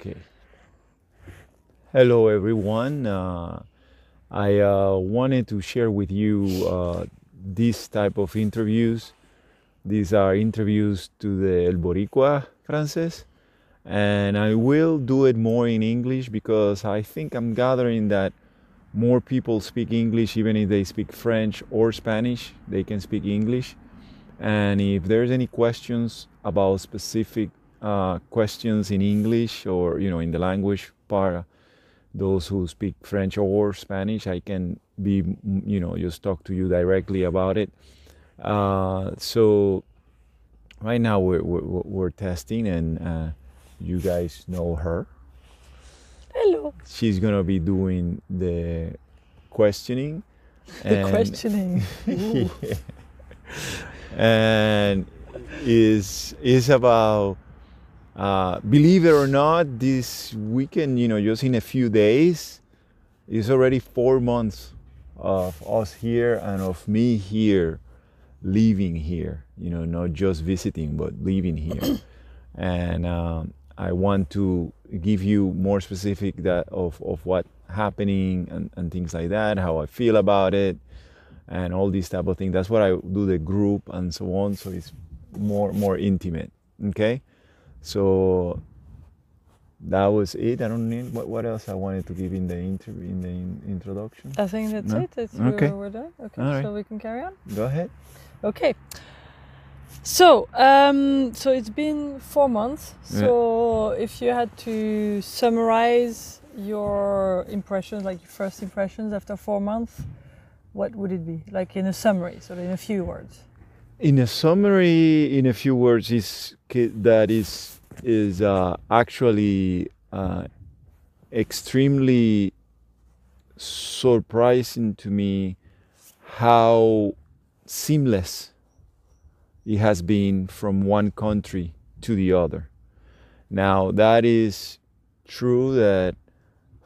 Okay. Hello, everyone. Uh, I uh, wanted to share with you uh, this type of interviews. These are interviews to the El Boricua Frances, and I will do it more in English because I think I'm gathering that more people speak English, even if they speak French or Spanish, they can speak English. And if there's any questions about specific uh, questions in English or you know in the language part, those who speak French or Spanish, I can be you know just talk to you directly about it. Uh, so right now we're, we're, we're testing, and uh, you guys know her. Hello. She's gonna be doing the questioning. The questioning. Yeah. and is is about uh, believe it or not this weekend you know just in a few days is already four months of us here and of me here living here you know not just visiting but living here and um, i want to give you more specific that of, of what happening and, and things like that how i feel about it and all these type of things. That's what I do the group and so on. So it's more more intimate. Okay, so that was it. I don't need what, what else I wanted to give in the interview in the in, introduction. I think that's No? it. It's, Okay. we're, we're done. Okay, All right. so we can carry on. Go ahead. Okay. So, um, so it's been four months. Yeah. So, if you had to summarize your impressions, like your first impressions after four months, what would it be? Like in a summary, so in a few words. In a summary, in a few words, is that is is uh, actually uh, extremely surprising to me how seamless it has been from one country to the other. Now that is true that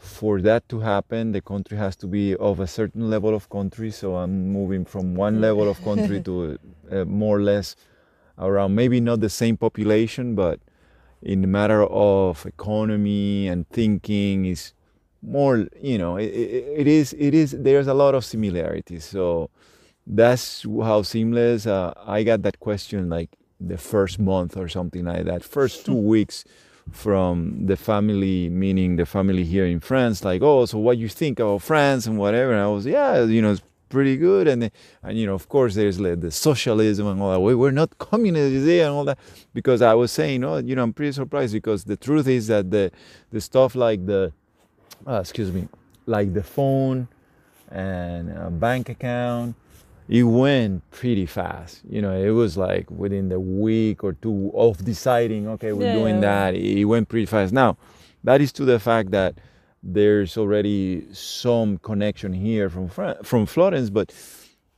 for that to happen, the country has to be of a certain level of country. So I'm moving from one level of country to uh, more or less around maybe not the same population, but in the matter of economy and thinking is more. You know, it, it, it is. It is. There's a lot of similarities. So that's how seamless. Uh, I got that question like the first month or something like that. First two weeks from the family, meaning the family here in France, like, oh, so what you think about France and whatever. And I was, yeah, you know, it's pretty good. And, and you know, of course, there's like the socialism and all that. We, we're not communists and all that. Because I was saying, oh, you know, I'm pretty surprised because the truth is that the, the stuff like the, uh, excuse me, like the phone and bank account, it went pretty fast. You know, it was like within the week or two of deciding, okay, we're Yeah, doing yeah, that. It went pretty fast. Now, that is to the fact that there's already some connection here from Fran- from Florence, but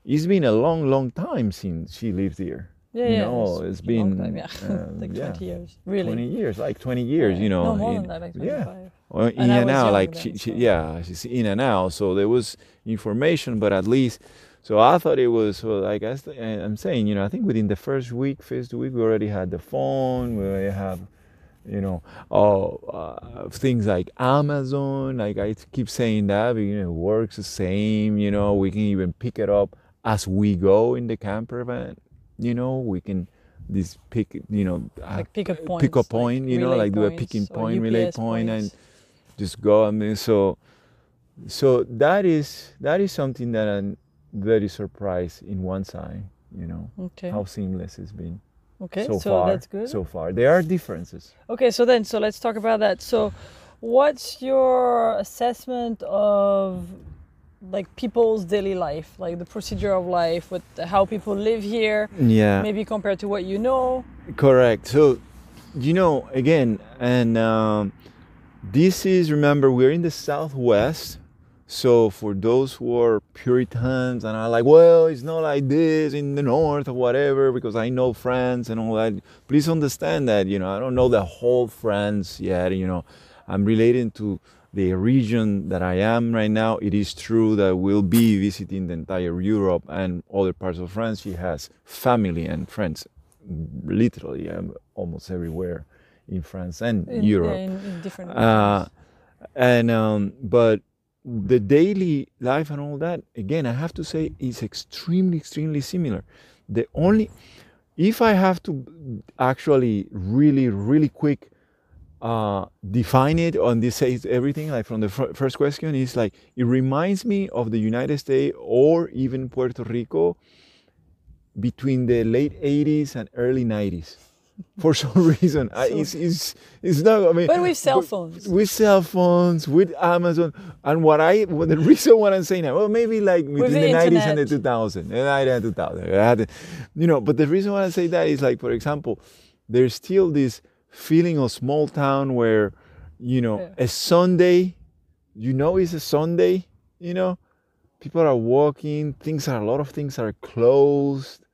it's been a long, long time since she lived here. Yeah, You yeah. know, it's it's long been, time, yeah. um, like yeah, 20 years. Really? 20 years, like 20 years, you know. No, more in- than that, like yeah. Well, in And and out, like then, she, she, yeah, she's in and out. So there was information, but at least, so I thought it was. So I guess I'm saying, you know, I think within the first week, first week, we already had the phone. We already have, you know, oh, uh, things like Amazon. Like I keep saying that, but, you know, it works the same. You know, we can even pick it up as we go in the camper van. You know, we can this pick, you know, uh, Like pick up points. pick a like point, you know, like do a picking point, relay UPS point, and just go. I mean, so so that is that is something that I'm very surprised in one side. You know Okay. how seamless it's been Okay, so, so, far. that's good. So far, there are differences. Okay, so then, so let's talk about that. So, what's your assessment of like people's daily life, like the procedure of life, with how people live here, Yeah, maybe compared to what you know? correct. So you know again, and um, this is remember we're in the southwest. So for those who are Puritans and are like, well, it's not like this in the north or whatever, because I know France and all that. Please understand that you know I don't know the whole France yet. You know, I'm relating to the region that I am right now. It is true that we'll be visiting the entire Europe and other parts of France. She has family and friends, literally um, almost everywhere in France and In, Europe. yeah, in, in different Uh, and um, but the daily life and all that again i have to say is extremely extremely similar. The only if i have to actually really really quick uh, define it on this says everything like from the fir- first question is like it reminds me of the united states or even puerto rico between the late 80s and early 90s for some reason I, it's, it's, it's not i mean but with cell phones. with cell phones, with Amazon, and what I, what the reason what I'm saying now, well, maybe like between the 90s and the internet. 2000, and I and 2000, I had, you know. But the reason why I say that is like, for example, there's still this feeling of small town where, you know, Yeah. a Sunday, you know, it's a Sunday, you know, people are walking, things are a lot of things are closed,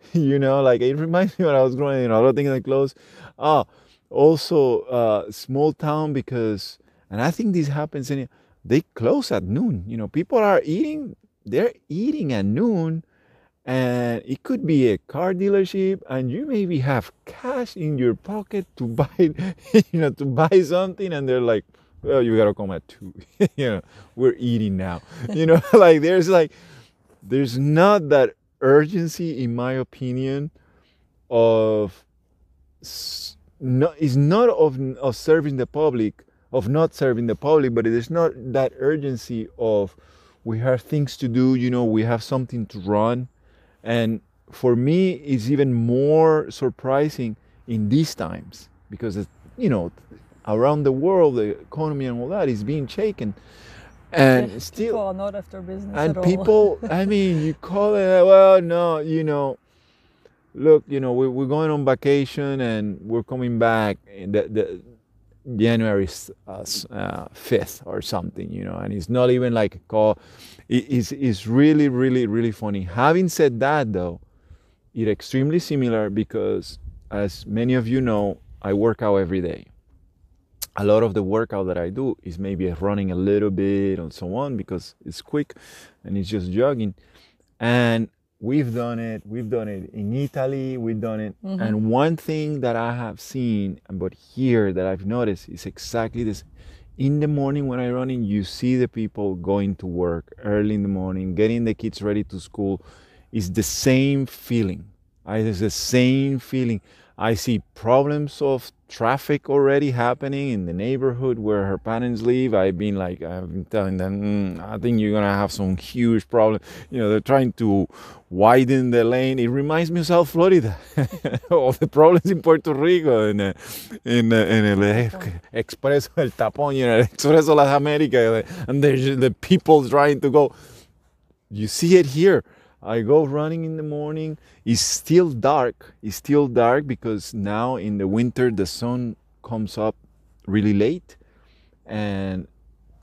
you know, like it reminds me when I was growing, you know, a lot of things like clothes. Ah, also uh, small town because and i think this happens in they close at noon. You know people are eating they're eating at noon and it could be a car dealership and you maybe have cash in your pocket to buy you know to buy something and they're like well you gotta come at two. You know we're eating now. You know like there's like there's not that urgency in my opinion of no, it's not of of serving the public, of not serving the public, but it is not that urgency of we have things to do. You know, we have something to run, and for me, it's even more surprising in these times because you know, around the world, the economy and all that is being shaken, and Yeah, still people are not after business and people i mean you call it well no you know look you know we, we're going on vacation and we're coming back in the, the january uh, uh, 5th or something you know and it's not even like a call. It, it's, it's really really really funny. Having said that though it's extremely similar because as many of you know i work out every day a lot of the workout that I do is maybe running a little bit and so on because it's quick and it's just jogging. And we've done it. We've done it in Italy. We've done it. Mm-hmm. And one thing that I have seen, but here that I've noticed is exactly this. In the morning when I run in, you see the people going to work early in the morning, getting the kids ready to school. It's the same feeling. I, it's the same feeling. I see problems of traffic already happening in the neighborhood where her parents live. I've been like, I've been telling them, "Mm, I think you're gonna have some huge problem. You know, they're trying to widen the lane. It reminds me of South Florida, of the problems in Puerto Rico, in, uh, in, uh, in el ex- Expreso el Tapón, you know, Expreso Las Américas, and there's the people trying to go you see it here i go running in the morning. It's still dark. It's still dark because now in the winter the sun comes up really late and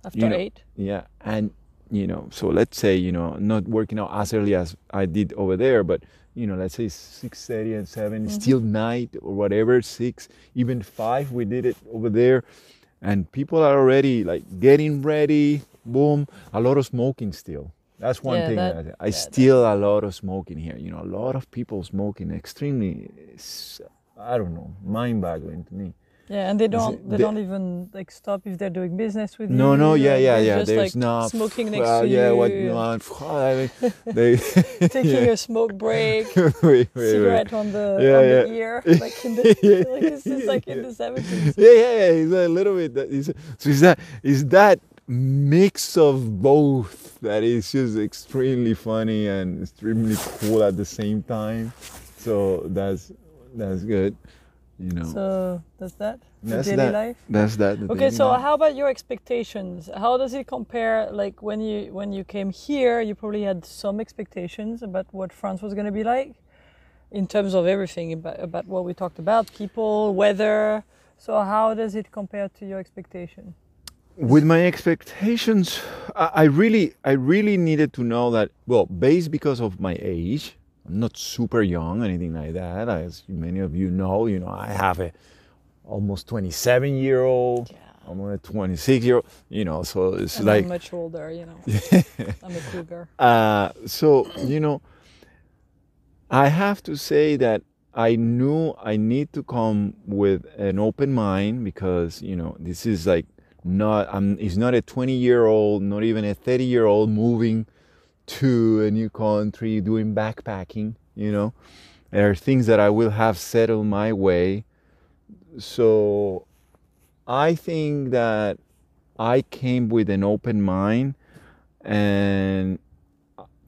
after you know, eight. yeah and you know so let's say you know not working out as early as i did over there but you know let's say 6.30 and 7 it's mm-hmm. still night or whatever 6 even 5 we did it over there. And people are already like getting ready. Boom. A lot of smoking still that's one Yeah, thing that- that I, I yeah, that- still a lot of smoking here you know a lot of people smoking extremely I don't know mind-boggling to me Yeah, and they don't they the- don't even like stop if they're doing business with you. no, no, yeah, yeah, they're yeah. Just, There's like, not smoking next to yeah, you. what you want? I mean, they taking yeah. a smoke break, wait, wait, wait. cigarette on the Yeah, on yeah. the ear, like in the like like in the seventies. Yeah, yeah, yeah. It's a little bit. that- It's, so is that is that mix of both that is just extremely funny and extremely cool at the same time. So that's that's good. You know, So that's that. That's daily that. life. That's that. Okay, so life. how about your expectations? How does it compare? Like when you when you came here, you probably had some expectations about what France was going to be like, in terms of everything about, about what we talked about, people, weather. So how does it compare to your expectation? With my expectations I, really i really needed to know that well based because of my age i'm not super young anything like that as many of you know you know i have a almost 27 year old Yeah. i'm a 26 year old you know so it's And like I'm much older, you know. I'm a cougar. uh, so you know i have to say that I knew I need to come with an open mind because you know this is like not I'm it's not a 20 year old, not even a 30 year old moving to a new country doing backpacking. You know, there are things that I will have settled my way. So I think that I came with an open mind and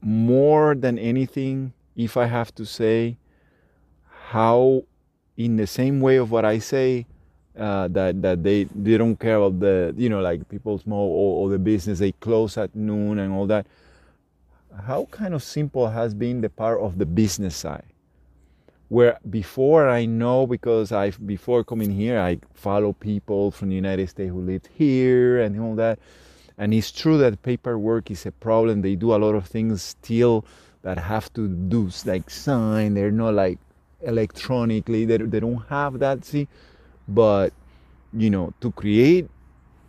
more than anything, if I have to say, how in the same way of what I say, uh, that that they they don't care about the you know like people small or, or the business they close at noon and all that. How kind of simple has been the part of the business side, where before I know because I before coming here I follow people from the United States who lived here and all that, and it's true that paperwork is a problem. They do a lot of things still that have to do like sign. They're not like electronically. They, they don't have that. See, but you know, to create,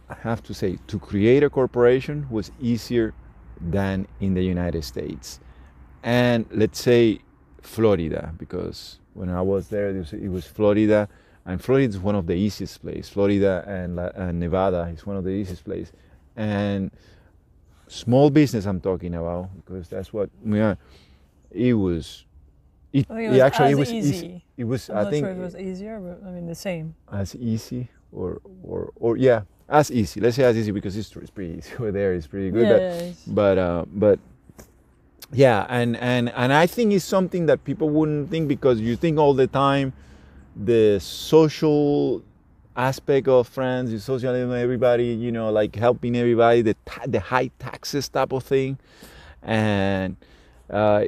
I have to say, to create a corporation was easier than in the United States. And let's say Florida, because when I was there, it was, Florida, and Florida is one of the easiest places. Florida and, and Nevada is one of the easiest places. And small business, I'm talking about, because that's what we are. It was it, I think it actually it was easy. It was I'm I not think sure it was easier, but I mean the same. as easy or or or yeah as easy. Let's say as easy because it's, it's pretty easy over there. It's pretty good. yeah, but yeah, but uh, but yeah, and and and I think it's something that people wouldn't think because you think all the time the social aspect of France, the socialism, everybody, you know, like helping everybody, the ta- the high taxes type of thing, and uh,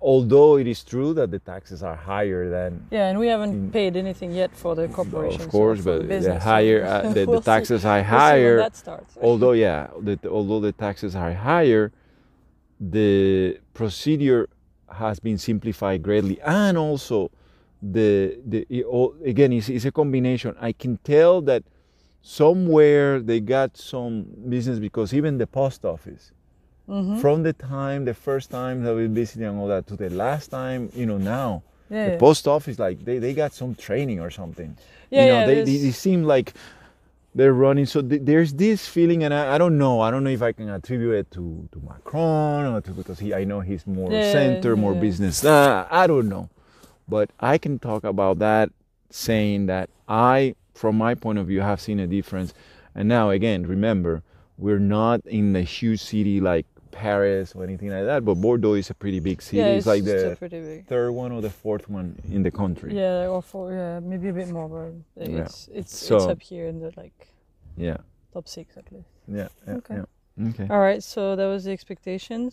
although it is true that the taxes are higher than yeah, and we haven't paid anything yet for the corporation. of course, but the higher uh, the, we'll the taxes are we'll see when higher. that starts. although yeah the, although the taxes are higher the procedure has been simplified greatly and also the the it all, again it's, it's a combination i can tell that somewhere they got some business because even the post office Mhm. from the time the first time that we visited and all that to the last time you know now yeah, the yeah. post office like they, they got some training or something Yeah, you know yeah, they, they, they seem like they're running so th- there's this feeling and I, I don't know i don't know if i can attribute it to, to macron or to because he i know he's more Yeah, center more yeah. business uh, i don't know but i can talk about that saying that i from my point of view have seen a difference and now again remember we're not in a huge city like paris or anything like that but bordeaux is a pretty big city yeah, it's, like still the pretty big. third one or the fourth one in the country Yeah, or four, yeah, maybe a bit more, but Yeah. it's it's it's up here in the like yeah top six at least. yeah yeah Okay. yeah. okay All right, so that was the expectations.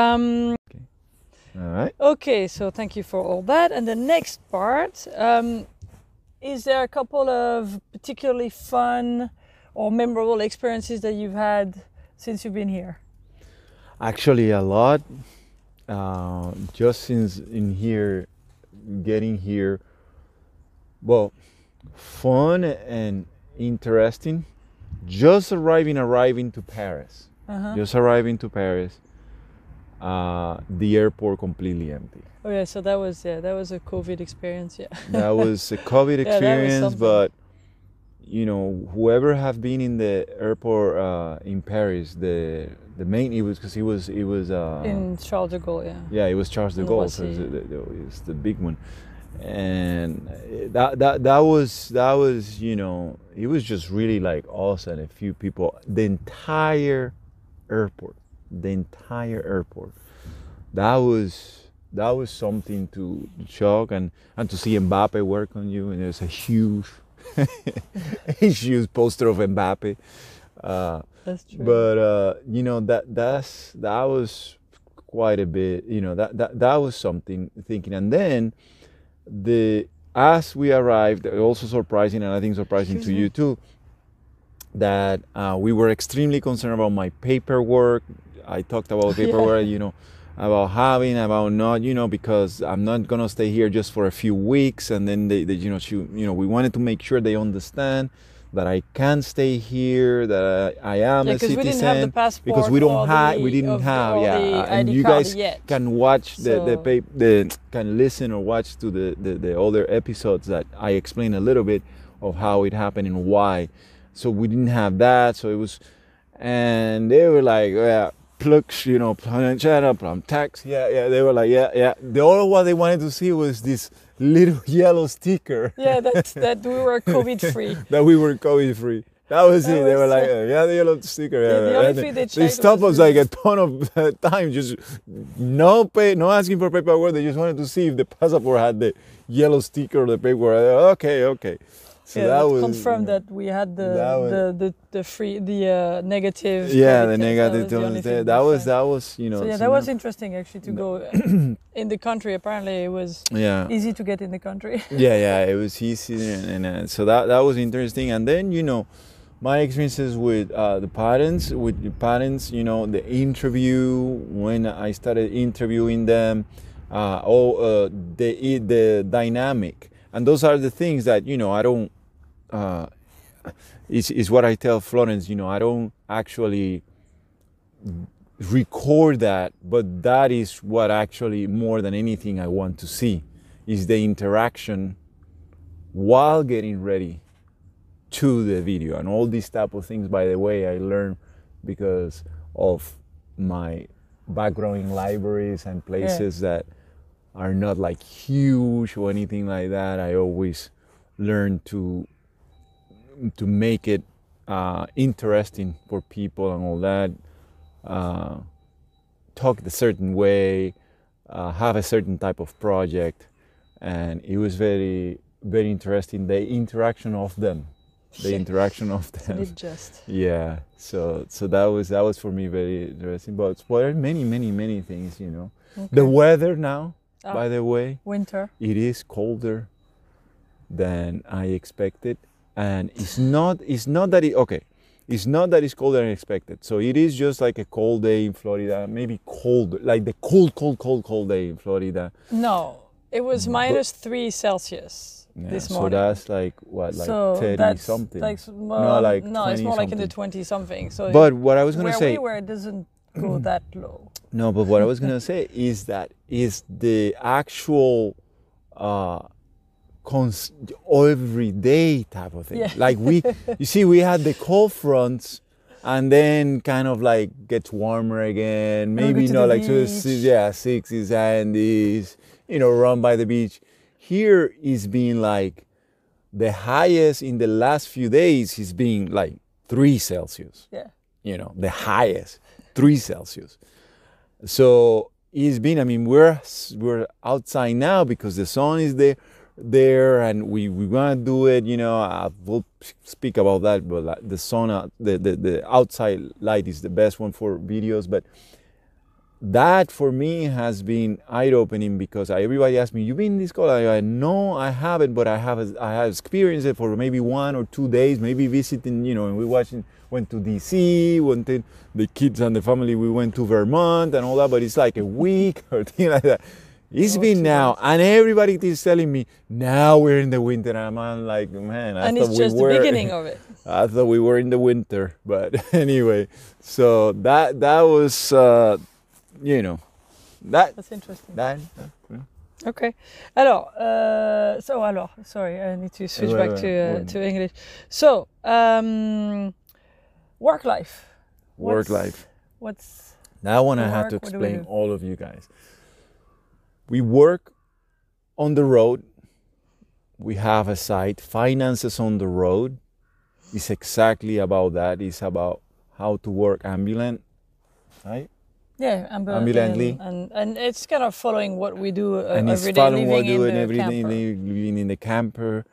Um, all right okay, so thank you for all that. And the next part, um, is there a couple of particularly fun or memorable experiences that you've had since you've been here? Actually, a lot. Uh, just since in here, getting here, well, fun and interesting. Just arriving, arriving to Paris. Uh-huh. Just arriving to Paris. Uh, the airport completely empty. Oh yeah, so that was yeah, that was a COVID experience. Yeah. That was a COVID experience, something. but you know, whoever have been in the airport uh, in Paris, the the main it was because it was it was uh, in Charles de Gaulle, yeah. Yeah, it was Charles de Gaulle, so it's the, it's the big one, and that that that was that was you know it was just really like us and a few people. The entire airport, the entire airport, that was that was something to shock and and to see Mbappe work on you, and there's a huge, huge poster of Mbappe. Uh, That's true. but uh, you know that that's that was quite a bit you know that that, that was something thinking and then the as we arrived also surprising and i think surprising Excuse to you too that uh, we were extremely concerned about my paperwork i talked about Yeah. paperwork you know about having about not you know because i'm not gonna stay here just for a few weeks and then they, they you know she, you know we wanted to make sure they understand that I can stay here, that I, I am Yeah, a because citizen. we didn't have the passport. because we don't have, the- we didn't the- have, yeah, the and ID you guys yet. can watch the the, So- the can listen or watch to the, the the other episodes that I explain a little bit of how it happened and why. So we didn't have that, so it was, and they were like, yeah. Plugs, you know, plan channel, plan tax. Yeah, yeah. They were like, yeah, yeah. The all what they wanted to see was this little yellow sticker Yeah, that that we were COVID free. that we were COVID free. That was That it. They were like, yeah, the yellow sticker. the yeah, only thing they they stopped us like a ton of uh, time, just no pay, no asking for paperwork. They just wanted to see if the passport had the yellow sticker or the paperwork. Okay, okay. So yeah, that that was confirmed that we had the was- the, the the free the uh, negative. Yeah, the negative. That was, the only test. thing That was that was you know. So yeah, that was interesting actually to go in the country. Apparently, it was yeah. easy to get in the country. yeah yeah it was easy and, and uh, so that that was interesting and then you know my experiences with uh, the parents with the parents you know the interview when i started interviewing them uh, oh uh, the the dynamic and those are the things that you know i don't uh, is, is what i tell florence you know i don't actually record that but that is what actually more than anything i want to see is the interaction while getting ready to the video. And all these type of things by the way i learned because of my background in libraries and places that are not like huge or anything like that. I always learn to to make it uh, interesting for people and all that uh, talk a certain way uh, have a certain type of project. And it was very very interesting the interaction of them. The interaction of them. It just. Yeah. So so that was that was for me very interesting. But there are many many many things you know. The weather now Ah. by the way winter. it is colder than i expected and it's not it's not that it okay it's not that it's colder than expected so it is just like a cold day in florida maybe cold like the cold cold cold cold day in florida No, it was minus three Celsius Yeah, this so morning. that's like what like so 30 that's something Like, well, like no, it's 20 more like in the twenty something. So but what i was gonna say we were, it doesn't go that low. No, but what I was gonna say is that is the actual uh cons- everyday type of thing. Yeah. Like we, you see, we had the cold fronts, and then kind of like gets warmer again. Maybe not like to the yeah sixties and these, you know, run by the beach. Here is being like the highest in the last few days is being like three Celsius Yeah. you know the highest three celsius so it's been i mean we're we're outside now because the sun is there there and we we want to do it you know i will speak about that but the out- the, the the outside light is the best one for videos but that for me has been eye-opening because everybody asks me, you've been in this college?" I "No, I haven't, but I have I have experienced it for maybe one or two days, maybe visiting, you know." And we watching, went to DC, went to the kids and the family. We went to Vermont and all that, but it's like a week or thing like that. It's Oh, been now, and everybody is telling me now we're in the winter. And I'm like, man, I and thought it's we were. the beginning of it. I thought we were in the winter, but anyway, so that that was, uh, you know, that That's interesting. that. Okay. Alors, uh, so alors, sorry, I need to switch back to uh, to English. So, um, work life. Work life. What's That one I have to work, what do we explain all of you guys. We work on the road. We have a site. Finances on the road is exactly about that. It's about how to work ambulant, right? yeah, ambulantly, Ambulantly. and, and it's kind of following what we do uh, and it's every day, following what living do in and the every day camper. li- living in the camper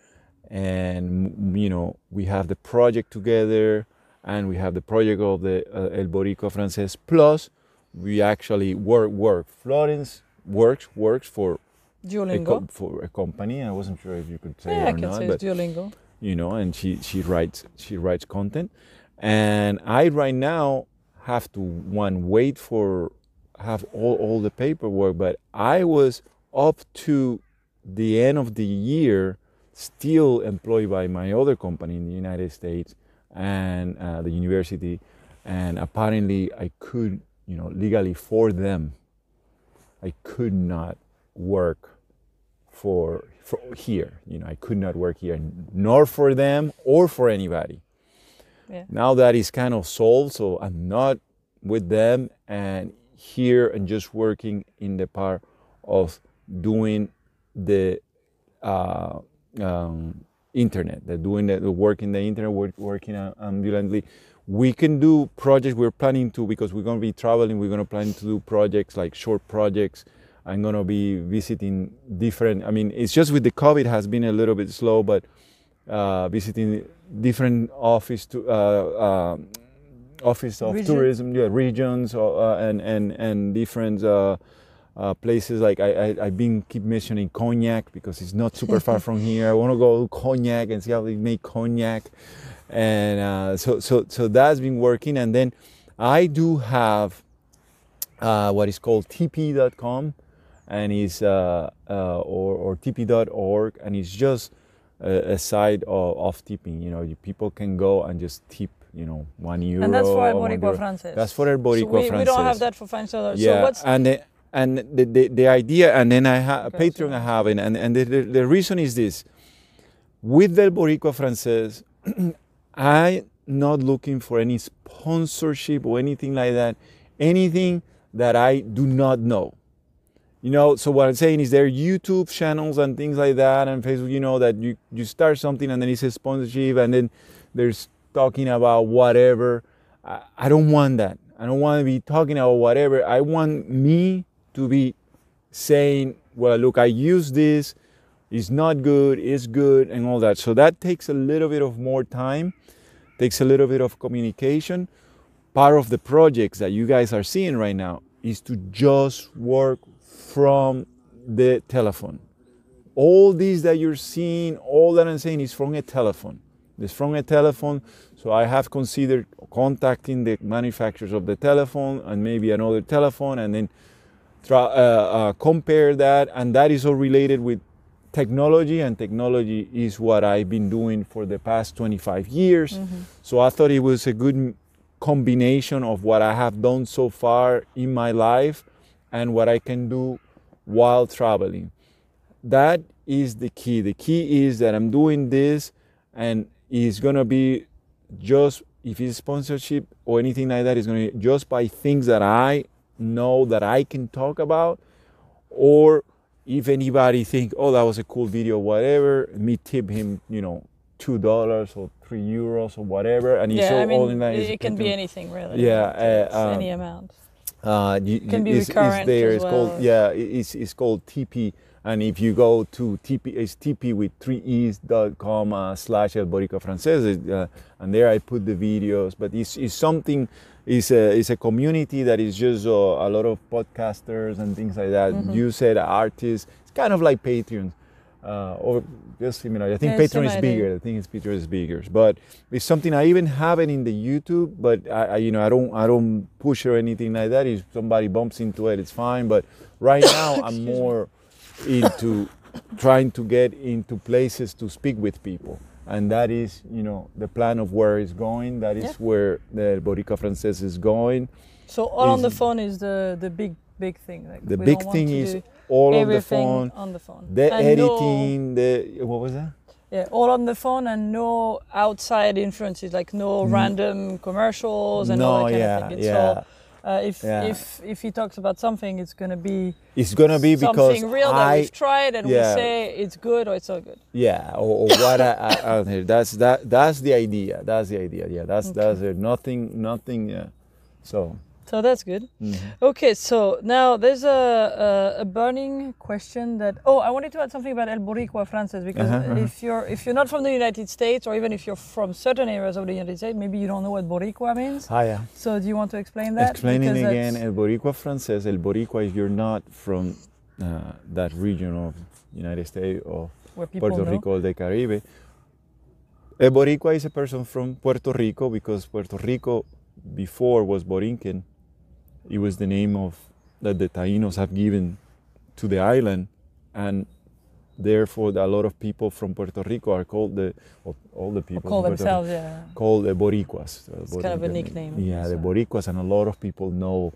and mm, you know we have the project together and we have the project of the uh, El Boricua Francés plus we actually work work Florence works works for a Duolingo. co- for a company I wasn't sure if you could say yeah, I can not say but it's Duolingo. you know and she she writes she writes content and i right now have to one wait for have all, all the paperwork but i was up to the end of the year still employed by my other company in the United States and uh, the university, and apparently I could, you know, legally for them, I could not work for, for here. You know, I could not work here, nor for them or for anybody. Yeah. Now that is kind of solved, so I'm not with them and here and just working in the part of doing the uh, um, internet, the doing the, the work in the internet, work, working ambulantly. We can do projects we're planning to because we're going to be traveling. We're going to plan to do projects like short projects. I'm going to be visiting different. I mean, it's just with the COVID has been a little bit slow, but uh, visiting different office to uh, uh, office of Region? tourism, yeah, regions, uh, and and and different uh, uh, places. Like I, I I've been keep mentioning cognac because it's not super far from here. I want to go to cognac and see how they make cognac, and uh, so so so that's been working. And then I do have uh, what is called Tipeee.com, and it's uh, uh, or or Tipeee.org, and it's just a, a side of, of tipping. You know, you, people can go and just tip. You know, one euro. and that's for El Boricua. Francés. That's for El Boricua so we, we don't have that for French dollars. Yeah, So what's and the, and the, the, the idea, and then I have Okay, Patreon so- I have, it, and and the, the, the reason is this: with the Boricua Francés, I'm not looking for any sponsorship or anything like that, anything that I do not know. You know, so what I'm saying is there are YouTube channels and things like that, and Facebook. You know that you you start something and then it's a sponsorship, and then there's talking about whatever. I, I don't want that. I don't want to be talking about whatever. I want me to be saying, well, look, I use this. It's not good. is good, and all that. So that takes a little bit of more time. Takes a little bit of communication. Part of the projects that you guys are seeing right now is to just work from the telephone. All these that you're seeing, all that I'm saying is from a telephone. It's from a telephone. So I have considered contacting the manufacturers of the telephone and maybe another telephone and then try, uh, uh, compare that. And that is all related with technology, and technology is what I've been doing for the past 25 years. Mm-hmm. So I thought it was a good combination of what I have done so far in my life and what I can do while traveling. That is the key. The key is that I'm doing this and it's gonna be just if it's sponsorship or anything like that, it's gonna be just by things that I know that I can talk about or if anybody think oh that was a cool video whatever me tip him you know two dollars or three euros or whatever and it's yeah, all, I mean, it, it can be anything really. Yeah, It's uh, any um, amount. uh, you, Can be it's, it's recurrent there. as It's well. called yeah. It's it's called Tipeee. And if you go to Tipeee, it's Tipeee with three e's dot com uh, slash El Boricua Francés, uh, and there I put the videos. But it's, it's something. It's a it's a community that is just uh, a lot of podcasters and things like that. Mm-hmm. You said artists. It's kind of like Patreon. Uh, or just similar. I think Yeah, Patreon is bigger. I think it's Patreon is bigger, but it's something I even have it in the YouTube. But I, I, you know, I don't, I don't push or anything like that. If somebody bumps into it, it's fine. But right now, I'm more into trying to get into places to speak with people, and that is, you know, the plan of where it's going. That is Yeah. where the Boricua Francés is going. So all on the phone is the the big big thing. Like The big thing is all on the everything phone, on the phone. the And no- editing, the what was that? Yeah, all on the phone and no outside influences, like no random commercials and all Mm. that kind yeah, of thing. It's yeah. all, uh, if Yeah. if if he talks about something, it's gonna be It's gonna be because something real that I we've tried and yeah. we say it's good or it's not good. Yeah, or, or what I, I, I don't know. That's that. That's the idea. That's the idea. Yeah, that's that's it. Nothing, nothing. Yeah. So. So that's good. mhm. Okay, so now there's a, a a burning question that oh I wanted to add something about El Boricua Frances because Uh-huh, uh-huh. if you're if you're not from the United States or even if you're from certain areas of the United States, maybe you don't know what Boricua means. Ah, yeah. So do you want to explain that? Explaining Because again, El Boricua Francés. El Boricua, if you're not from uh, that region of United States or Puerto know. Rico, the Caribe. El Boricua is a person from Puerto Rico because Puerto Rico before was Borinquen. It was the name of that the Tainos have given to the island, and therefore a lot of people from Puerto Rico are called the all the people Call themselves, yeah. Rico called the Boricuas. It's kind of a nickname, Yeah, the so. Boricuas, and a lot of people know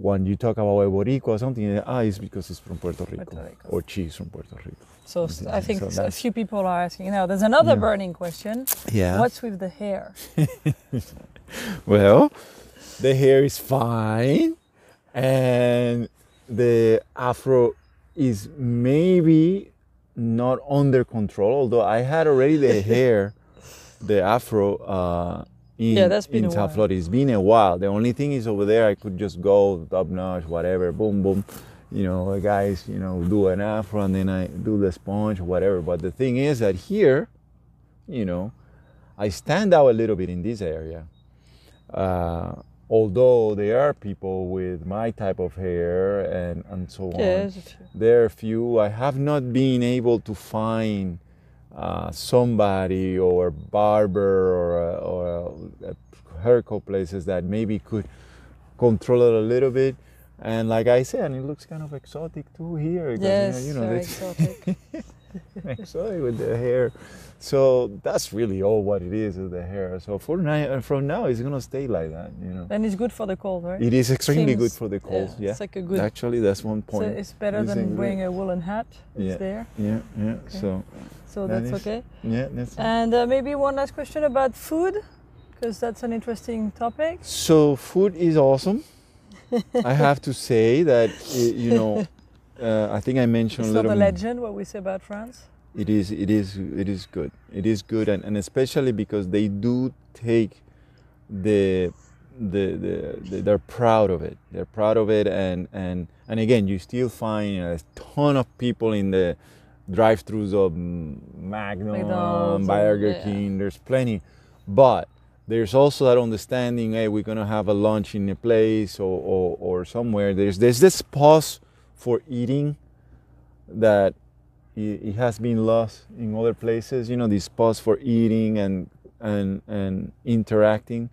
when you talk about a Boricua or something, ah, it's because it's from Puerto Rico, Puerto Rico. or cheese from Puerto Rico. So I think so a few people are asking now. There's another Yeah. burning question. Yeah. What's with the hair? Well, the hair is fine, and the afro is maybe not under control. Although I had already the hair, the afro, uh, in, Yeah, that's been in South. Florida. It's been a while. The only thing is over there, I could just go top notch, whatever, boom, boom. You know, guys, you know, do an afro and then I do the sponge, whatever. But the thing is that here, you know, I stand out a little bit in this area. Uh, although there are people with my type of hair and, and so on, a few. there are few. I have not been able to find uh, somebody or a barber or a, or a, haircut places that maybe could control it a little bit. And like I said, and it looks kind of exotic too here. Yes, you know, you know very exotic. exotic with the hair. So that's really all what it is with the hair. So for now, from now, it's gonna stay like that. You know, and it's good for the cold, right? it is extremely good for the cold. Yeah, It's like a good. actually, that's one so point. it's better It's than wearing a woolen hat. Yeah. It's there. yeah, yeah. So So That that's okay. yeah, that's. And uh, maybe one last question about food, because that's an interesting topic. So food is awesome. I have to say that you know, uh, I think I mentioned It's not a legend what we say about France. It is, it is, it is good. It is good, and, and especially because they do take the, the, the, the, they're proud of it. They're proud of it, and and and again, you still find a ton of people in the drive-throughs of Magnum, McDonald's, Burger yeah. King. There's plenty, but there's also that understanding. Hey, we're gonna have a lunch in a place or, or, or somewhere. There's there's this pause for eating that it, has been lost in other places. You know, this pause for eating and and and interacting,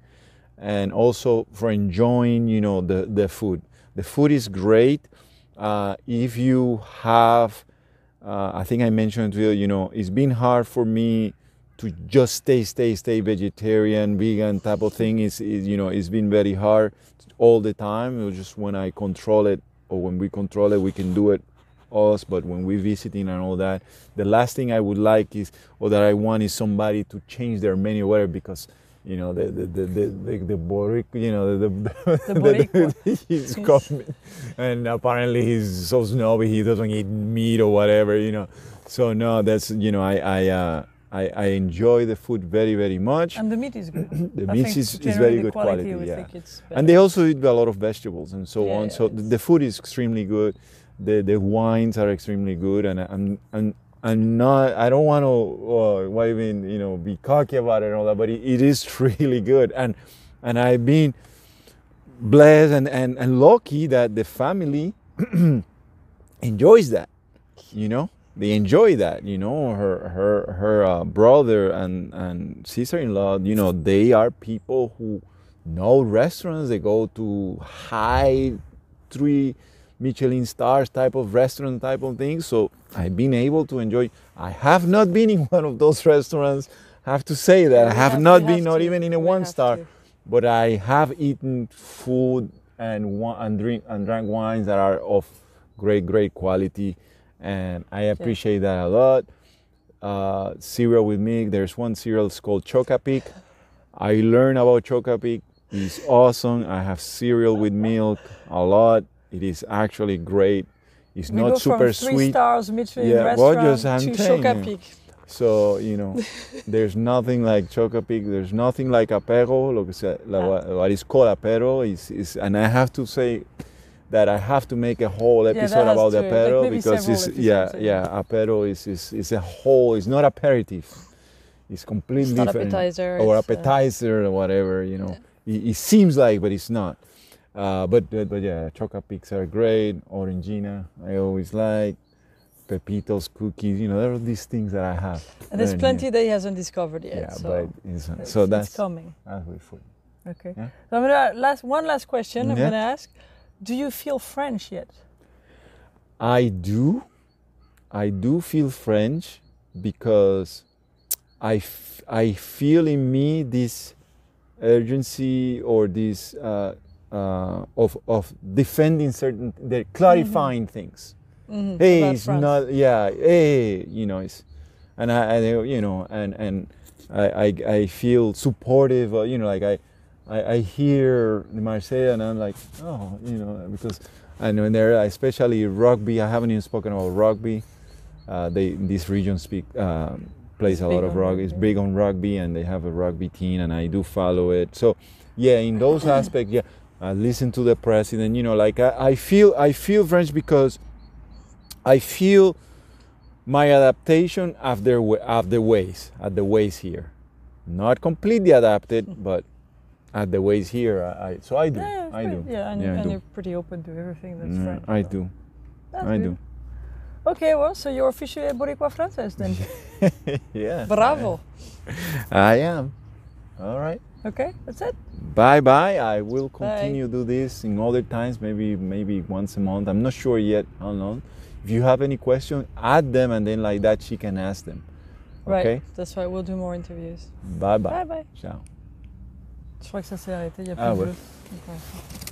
and also for enjoying. You know, the the food. The food is great. Uh, if you have, uh, I think I mentioned to you. You know, it's been hard for me to just stay, stay, stay vegetarian, vegan type of thing. Is you know, it's been very hard all the time. It was just when I control it or when we control it, we can do it us, but when we visiting and all that, the last thing I would like is or that I want is somebody to change their menu whatever because you know the the the the, the, the Boric, you know the the, Boricua. he's coming. And apparently he's so snobby he doesn't eat meat or whatever you know. So no that's you know I I uh, I, I enjoy the food very very much And the meat is good. the I meat is, is very good quality, quality yeah and they also eat a lot of vegetables and so Yeah, on. yeah, so the, food is extremely good. The the wines are extremely good, and I'm I'm I'm not. I don't want to. Uh, what even you know be cocky about it and all that, but it, it is really good. And and I've been blessed and and, and lucky that the family enjoys that. You know. They enjoy that, you know. Her, her, her uh, brother and and sister-in-law, you know, they are people who know restaurants. They go to high three Michelin stars type of restaurant type of thing. So I've been able to enjoy. I have not been in one of those restaurants. I have to say that I have have- not been, have not to. even in a We one star to. but I have eaten food and and drink and drank wines that are of great great quality, and I appreciate that a lot. Uh, cereal with milk. There's one cereal it's called Chocapic. I learned about Chocapic. It's awesome. I have cereal with milk a lot. It is actually great. It's we not go super from three sweet. stars Michelin Yeah, restaurant just I'm to. Chocapic. So, you know, there's nothing like Chocapic. There's nothing like Apero. Lo que se, la, Ah. what is called Apero is, is, and I have to say that I have to make a whole episode has about the to- like Apero because it's, yeah, episodes, yeah, Apero is, is, is a whole, it's not aperitif. It's completely It's different. appetizer. Or it's, uh, appetizer or whatever, you know. It, it seems like, but it's not. Uh, but, but but yeah, Chocapics are great. Orangina, I always like. Pepitos, cookies, you know, there are these things that I have. and there's plenty here. that he hasn't discovered yet. Yeah, so but it's, it's, so it's that's coming. that's food. Okay. Yeah. So I'm gonna last one last question. I'm gonna ask: Do you feel French yet? I do, I do feel French because I, f- I feel in me this urgency or this uh, uh, of, of defending certain, they're clarifying things. Mhm, Hey, about it's France. not, yeah, hey, you know, it's, and I, I you know, and, and I, I, I feel supportive, uh, you know, like I, I, I hear Marseille and I'm like, oh, you know, because I know in there, especially rugby, I haven't even spoken about rugby. Uh, they in this region speak um, plays a lot of rugby. It's big on rugby, and they have a rugby team, and I do follow it. So, yeah, in those aspects, yeah, I listen to the president. You know, like I, I feel I feel French because I feel my adaptation of their of the ways at the ways here, not completely adapted, but at the ways here. I, I so I do. Yeah, I do. Yeah, and, Yeah, and do. you're pretty open to everything that's Mm, French. I do. that's I good. do. Okay, well, so you're officially a Boricua Francés then. yeah. Bravo. I am. All right. Okay, that's it. Bye bye. I will Bye. continue do this in other times, maybe maybe once a month. I'm not sure yet how long. If you have any question, add them and then like that she can ask them. Right. Okay. That's why we'll do more interviews. Bye bye. Bye bye. Ciao. Je crois que ça s'est arrêté. Il y a plus Ah de ouais. bleu. Donc, ouais.